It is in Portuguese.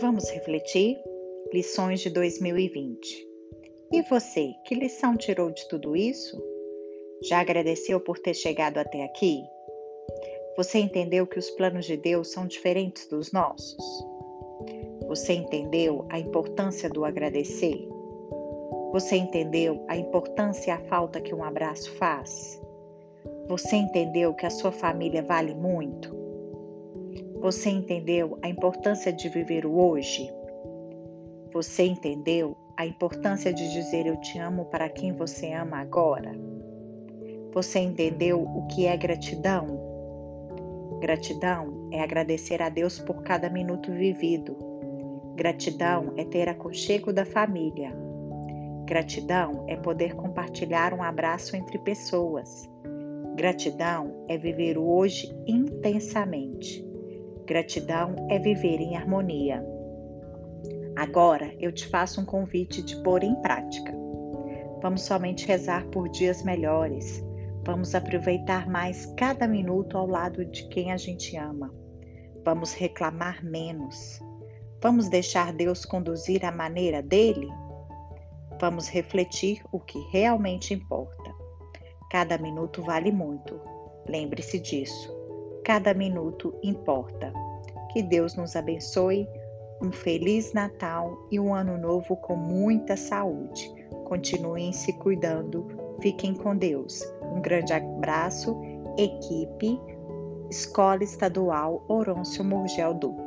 Vamos refletir? Lições de 2020. E você, que lição tirou de tudo isso? Já agradeceu por ter chegado até aqui? Você entendeu que os planos de Deus são diferentes dos nossos? Você entendeu a importância do agradecer? Você entendeu a importância e a falta que um abraço faz? Você entendeu que a sua família vale muito? Você entendeu a importância de viver o hoje? Você entendeu a importância de dizer eu te amo para quem você ama agora? Você entendeu o que é gratidão? Gratidão é agradecer a Deus por cada minuto vivido. Gratidão é ter aconchego da família. Gratidão é poder compartilhar um abraço entre pessoas. Gratidão é viver o hoje intensamente. Gratidão é viver em harmonia. Agora eu te faço um convite de pôr em prática. Vamos somente rezar por dias melhores. Vamos aproveitar mais cada minuto ao lado de quem a gente ama. Vamos reclamar menos. Vamos deixar Deus conduzir a maneira dele? Vamos refletir o que realmente importa. Cada minuto vale muito. Lembre-se disso. Cada minuto importa. Que Deus nos abençoe. Um feliz Natal e um ano novo com muita saúde. Continuem se cuidando. Fiquem com Deus. Um grande abraço, equipe Escola Estadual Orôncio Murgel Dutra.